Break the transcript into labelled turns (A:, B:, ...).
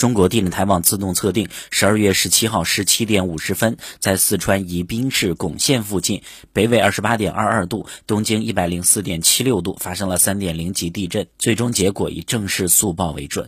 A: 中国地震台网自动测定，十二月十七号十七点五十分，在四川宜宾市珙县附近，北纬二十八点二二度，东经一百零四点七六度，发生了三点零级地震，最终结果以正式速报为准。